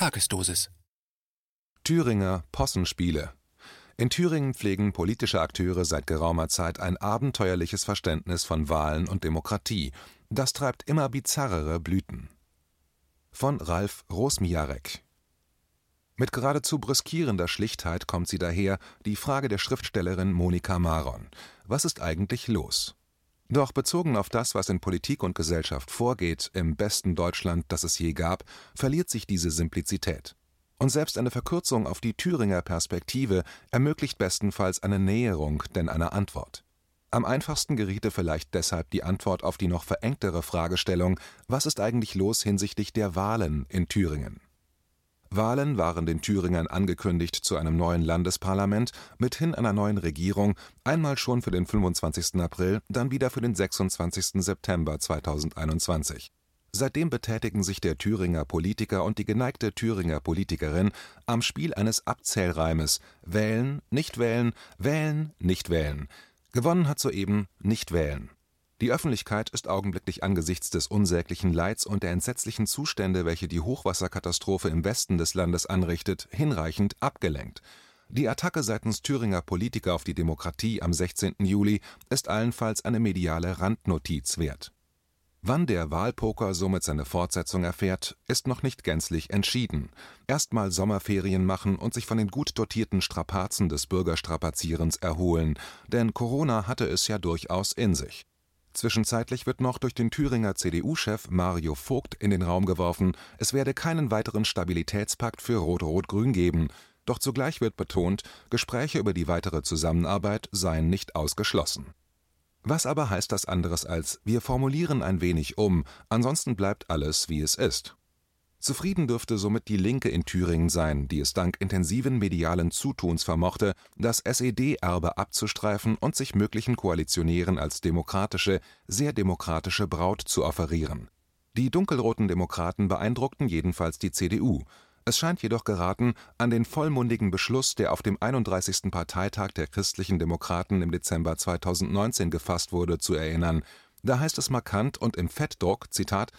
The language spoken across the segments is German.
Tagesdosis. Thüringer Possenspiele. In Thüringen pflegen politische Akteure seit geraumer Zeit ein abenteuerliches Verständnis von Wahlen und Demokratie. Das treibt immer bizarrere Blüten. Von Ralf Rosmiarek. Mit geradezu brüskierender Schlichtheit kommt sie daher, die Frage der Schriftstellerin Monika Maron. Was ist eigentlich los? Doch bezogen auf das, was in Politik und Gesellschaft vorgeht, im besten Deutschland, das es je gab, verliert sich diese Simplizität. Und selbst eine Verkürzung auf die Thüringer Perspektive ermöglicht bestenfalls eine Näherung denn einer Antwort. Am einfachsten geriete vielleicht deshalb die Antwort auf die noch verengtere Fragestellung, was ist eigentlich los hinsichtlich der Wahlen in Thüringen? Wahlen waren den Thüringern angekündigt zu einem neuen Landesparlament, mithin einer neuen Regierung, einmal schon für den 25. April, dann wieder für den 26. September 2021. Seitdem betätigen sich der Thüringer Politiker und die geneigte Thüringer Politikerin am Spiel eines Abzählreimes Wählen, nicht wählen, wählen, nicht wählen. Gewonnen hat soeben nicht wählen. Die Öffentlichkeit ist augenblicklich angesichts des unsäglichen Leids und der entsetzlichen Zustände, welche die Hochwasserkatastrophe im Westen des Landes anrichtet, hinreichend abgelenkt. Die Attacke seitens Thüringer Politiker auf die Demokratie am 16. Juli ist allenfalls eine mediale Randnotiz wert. Wann der Wahlpoker somit seine Fortsetzung erfährt, ist noch nicht gänzlich entschieden. Erstmal Sommerferien machen und sich von den gut dotierten Strapazen des Bürgerstrapazierens erholen, denn Corona hatte es ja durchaus in sich. Zwischenzeitlich wird noch durch den Thüringer CDU-Chef Mario Vogt in den Raum geworfen, es werde keinen weiteren Stabilitätspakt für Rot-Rot-Grün geben. Doch zugleich wird betont, Gespräche über die weitere Zusammenarbeit seien nicht ausgeschlossen. Was aber heißt das anderes als wir formulieren ein wenig um, ansonsten bleibt alles wie es ist? Zufrieden dürfte somit die Linke in Thüringen sein, die es dank intensiven medialen Zutuns vermochte, das SED-Erbe abzustreifen und sich möglichen Koalitionären als demokratische, sehr demokratische Braut zu offerieren. Die dunkelroten Demokraten beeindruckten jedenfalls die CDU. Es scheint jedoch geraten, an den vollmundigen Beschluss, der auf dem 31. Parteitag der Christlichen Demokraten im Dezember 2019 gefasst wurde, zu erinnern. Da heißt es markant und im Fettdruck, Zitat,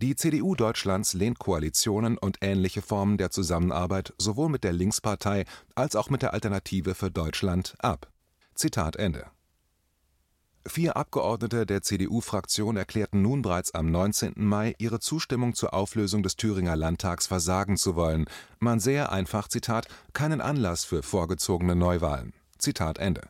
die CDU Deutschlands lehnt Koalitionen und ähnliche Formen der Zusammenarbeit sowohl mit der Linkspartei als auch mit der Alternative für Deutschland ab. Zitat Ende. Vier Abgeordnete der CDU-Fraktion erklärten nun bereits am 19. Mai, ihre Zustimmung zur Auflösung des Thüringer Landtags versagen zu wollen. Man sähe einfach, Zitat, keinen Anlass für vorgezogene Neuwahlen. Zitat Ende.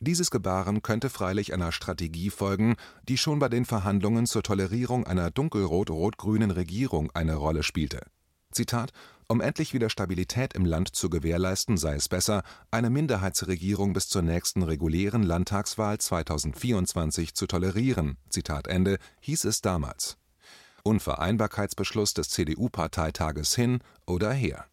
Dieses Gebaren könnte freilich einer Strategie folgen, die schon bei den Verhandlungen zur Tolerierung einer dunkelrot-rot-grünen Regierung eine Rolle spielte. Zitat: Um endlich wieder Stabilität im Land zu gewährleisten, sei es besser, eine Minderheitsregierung bis zur nächsten regulären Landtagswahl 2024 zu tolerieren. Zitat Ende, hieß es damals. Unvereinbarkeitsbeschluss des CDU-Parteitages hin oder her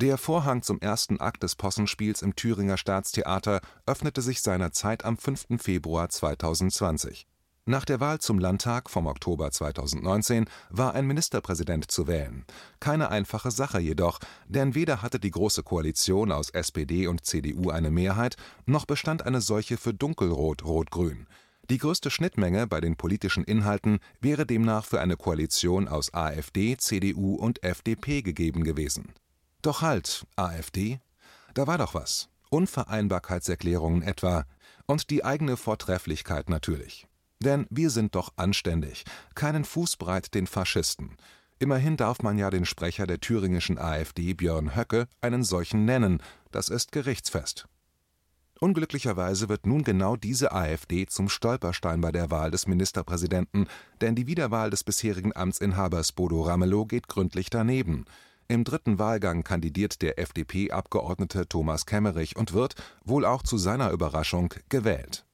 der Vorhang zum ersten Akt des Possenspiels im Thüringer Staatstheater öffnete sich seinerzeit am 5. Februar 2020. Nach der Wahl zum Landtag vom Oktober 2019 war ein Ministerpräsident zu wählen. Keine einfache Sache jedoch, denn weder hatte die Große Koalition aus SPD und CDU eine Mehrheit, noch bestand eine solche für Dunkelrot-Rot-Grün. Die größte Schnittmenge bei den politischen Inhalten wäre demnach für eine Koalition aus AfD, CDU und FDP gegeben gewesen doch halt, AfD? Da war doch was. Unvereinbarkeitserklärungen etwa. Und die eigene Vortrefflichkeit natürlich. Denn wir sind doch anständig, keinen Fußbreit den Faschisten. Immerhin darf man ja den Sprecher der thüringischen AfD, Björn Höcke, einen solchen nennen. Das ist gerichtsfest. Unglücklicherweise wird nun genau diese AfD zum Stolperstein bei der Wahl des Ministerpräsidenten, denn die Wiederwahl des bisherigen Amtsinhabers Bodo Ramelow geht gründlich daneben. Im dritten Wahlgang kandidiert der FDP-Abgeordnete Thomas Kemmerich und wird, wohl auch zu seiner Überraschung, gewählt.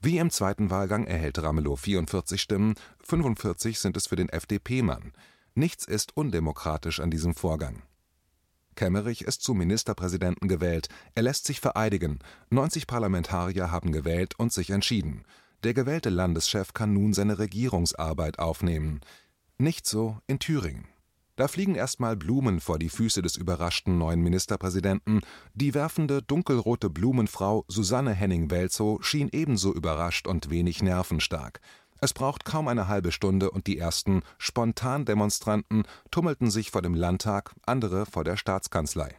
Wie im zweiten Wahlgang erhält Ramelow 44 Stimmen, 45 sind es für den FDP-Mann. Nichts ist undemokratisch an diesem Vorgang. Kemmerich ist zum Ministerpräsidenten gewählt, er lässt sich vereidigen, 90 Parlamentarier haben gewählt und sich entschieden. Der gewählte Landeschef kann nun seine Regierungsarbeit aufnehmen. Nicht so in Thüringen. Da fliegen erstmal Blumen vor die Füße des überraschten neuen Ministerpräsidenten. Die werfende, dunkelrote Blumenfrau Susanne Henning-Welzow schien ebenso überrascht und wenig nervenstark. Es braucht kaum eine halbe Stunde und die ersten Spontandemonstranten tummelten sich vor dem Landtag, andere vor der Staatskanzlei.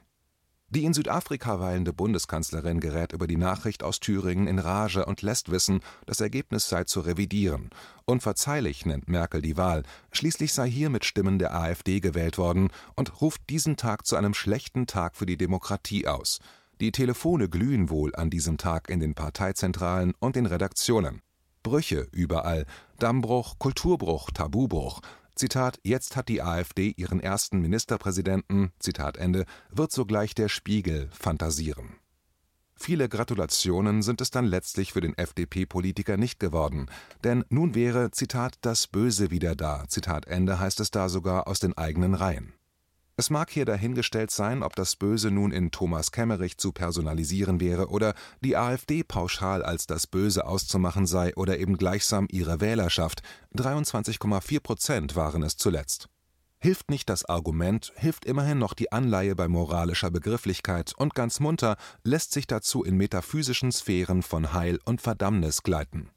Die in Südafrika weilende Bundeskanzlerin gerät über die Nachricht aus Thüringen in Rage und lässt wissen, das Ergebnis sei zu revidieren. Unverzeihlich nennt Merkel die Wahl, schließlich sei hier mit Stimmen der AfD gewählt worden und ruft diesen Tag zu einem schlechten Tag für die Demokratie aus. Die Telefone glühen wohl an diesem Tag in den Parteizentralen und den Redaktionen. Brüche überall, Dammbruch, Kulturbruch, Tabubruch, Zitat, jetzt hat die AfD ihren ersten Ministerpräsidenten, Zitat Ende, wird sogleich der Spiegel fantasieren. Viele Gratulationen sind es dann letztlich für den FDP-Politiker nicht geworden, denn nun wäre, Zitat, das Böse wieder da, Zitat Ende heißt es da sogar aus den eigenen Reihen. Es mag hier dahingestellt sein, ob das Böse nun in Thomas Kemmerich zu personalisieren wäre oder die AfD pauschal als das Böse auszumachen sei oder eben gleichsam ihre Wählerschaft, 23,4 Prozent waren es zuletzt. Hilft nicht das Argument, hilft immerhin noch die Anleihe bei moralischer Begrifflichkeit und ganz munter lässt sich dazu in metaphysischen Sphären von Heil und Verdammnis gleiten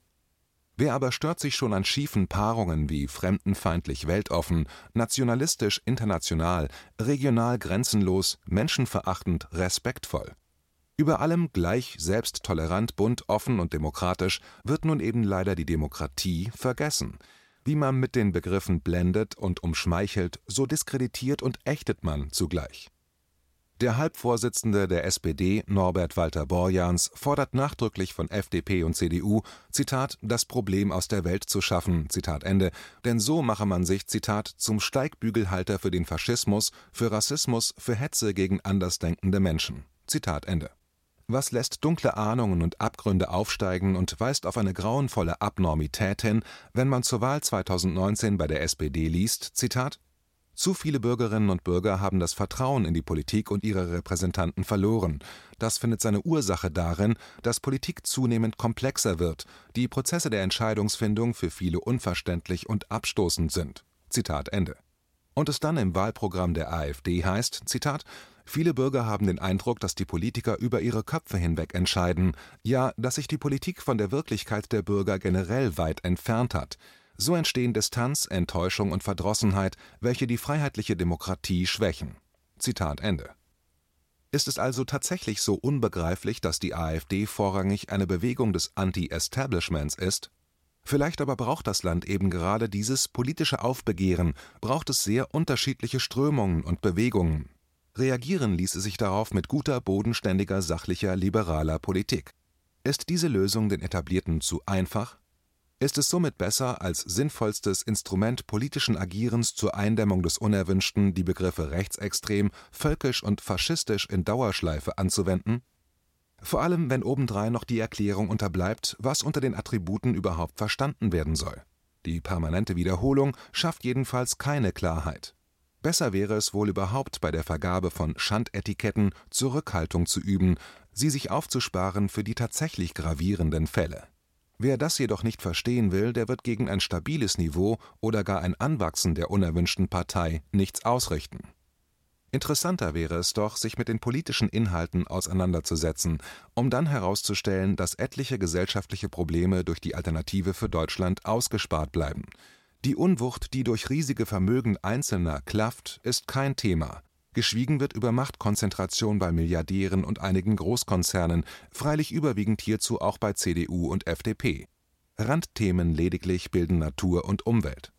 Wer aber stört sich schon an schiefen Paarungen wie fremdenfeindlich weltoffen, nationalistisch international, regional grenzenlos, menschenverachtend respektvoll? Über allem gleich selbsttolerant, bunt, offen und demokratisch wird nun eben leider die Demokratie vergessen. Wie man mit den Begriffen blendet und umschmeichelt, so diskreditiert und ächtet man zugleich der Halbvorsitzende der SPD, Norbert Walter Borjans, fordert nachdrücklich von FDP und CDU, Zitat, das Problem aus der Welt zu schaffen, Zitat Ende, denn so mache man sich, Zitat, zum Steigbügelhalter für den Faschismus, für Rassismus, für Hetze gegen andersdenkende Menschen. Zitat Ende. Was lässt dunkle Ahnungen und Abgründe aufsteigen und weist auf eine grauenvolle Abnormität hin, wenn man zur Wahl 2019 bei der SPD liest, Zitat, zu viele Bürgerinnen und Bürger haben das Vertrauen in die Politik und ihre Repräsentanten verloren. Das findet seine Ursache darin, dass Politik zunehmend komplexer wird, die Prozesse der Entscheidungsfindung für viele unverständlich und abstoßend sind. Zitat Ende. Und es dann im Wahlprogramm der AfD heißt, Zitat, Viele Bürger haben den Eindruck, dass die Politiker über ihre Köpfe hinweg entscheiden, ja, dass sich die Politik von der Wirklichkeit der Bürger generell weit entfernt hat. So entstehen Distanz, Enttäuschung und Verdrossenheit, welche die freiheitliche Demokratie schwächen. Zitat Ende. Ist es also tatsächlich so unbegreiflich, dass die AfD vorrangig eine Bewegung des Anti-Establishments ist? Vielleicht aber braucht das Land eben gerade dieses politische Aufbegehren, braucht es sehr unterschiedliche Strömungen und Bewegungen. Reagieren ließe sich darauf mit guter, bodenständiger, sachlicher, liberaler Politik. Ist diese Lösung den Etablierten zu einfach? Ist es somit besser, als sinnvollstes Instrument politischen Agierens zur Eindämmung des Unerwünschten die Begriffe rechtsextrem, völkisch und faschistisch in Dauerschleife anzuwenden? Vor allem, wenn obendrein noch die Erklärung unterbleibt, was unter den Attributen überhaupt verstanden werden soll. Die permanente Wiederholung schafft jedenfalls keine Klarheit. Besser wäre es wohl überhaupt bei der Vergabe von Schandetiketten Zurückhaltung zu üben, sie sich aufzusparen für die tatsächlich gravierenden Fälle Wer das jedoch nicht verstehen will, der wird gegen ein stabiles Niveau oder gar ein Anwachsen der unerwünschten Partei nichts ausrichten. Interessanter wäre es doch, sich mit den politischen Inhalten auseinanderzusetzen, um dann herauszustellen, dass etliche gesellschaftliche Probleme durch die Alternative für Deutschland ausgespart bleiben. Die Unwucht, die durch riesige Vermögen Einzelner klafft, ist kein Thema, Geschwiegen wird über Machtkonzentration bei Milliardären und einigen Großkonzernen, freilich überwiegend hierzu auch bei CDU und FDP. Randthemen lediglich bilden Natur und Umwelt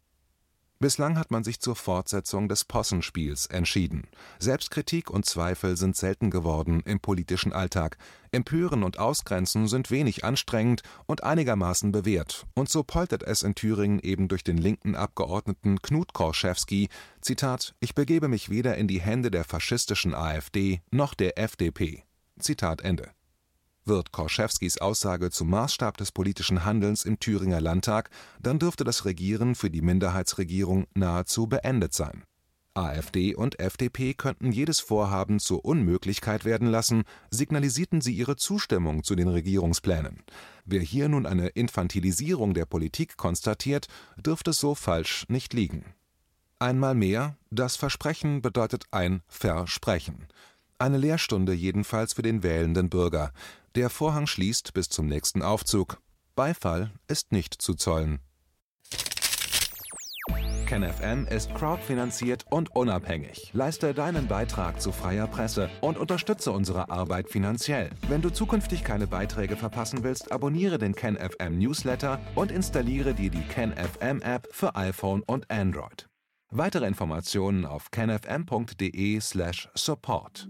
Bislang hat man sich zur Fortsetzung des Possenspiels entschieden. Selbstkritik und Zweifel sind selten geworden im politischen Alltag. Empören und Ausgrenzen sind wenig anstrengend und einigermaßen bewährt. Und so poltert es in Thüringen eben durch den linken Abgeordneten Knut Korschewski: Zitat, Ich begebe mich weder in die Hände der faschistischen AfD noch der FDP. Zitat Ende wird Korschewskis Aussage zum Maßstab des politischen Handelns im Thüringer Landtag, dann dürfte das Regieren für die Minderheitsregierung nahezu beendet sein. AfD und FDP könnten jedes Vorhaben zur Unmöglichkeit werden lassen, signalisierten sie ihre Zustimmung zu den Regierungsplänen. Wer hier nun eine Infantilisierung der Politik konstatiert, dürfte so falsch nicht liegen. Einmal mehr, das Versprechen bedeutet ein Versprechen. Eine Lehrstunde jedenfalls für den wählenden Bürger. Der Vorhang schließt bis zum nächsten Aufzug. Beifall ist nicht zu zollen KenFM ist crowdfinanziert und unabhängig. Leiste deinen Beitrag zu freier Presse und unterstütze unsere Arbeit finanziell. Wenn du zukünftig keine Beiträge verpassen willst, abonniere den KenFM Newsletter und installiere dir die KenFM App für iPhone und Android. Weitere Informationen auf kenfm.de/support.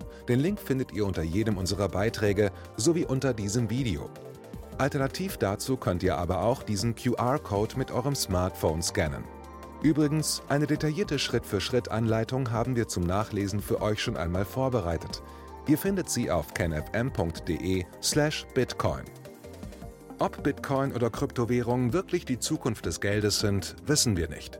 Den Link findet ihr unter jedem unserer Beiträge sowie unter diesem Video. Alternativ dazu könnt ihr aber auch diesen QR-Code mit eurem Smartphone scannen. Übrigens, eine detaillierte Schritt-für-Schritt-Anleitung haben wir zum Nachlesen für euch schon einmal vorbereitet. Ihr findet sie auf kenfm.de/bitcoin. Ob Bitcoin oder Kryptowährungen wirklich die Zukunft des Geldes sind, wissen wir nicht.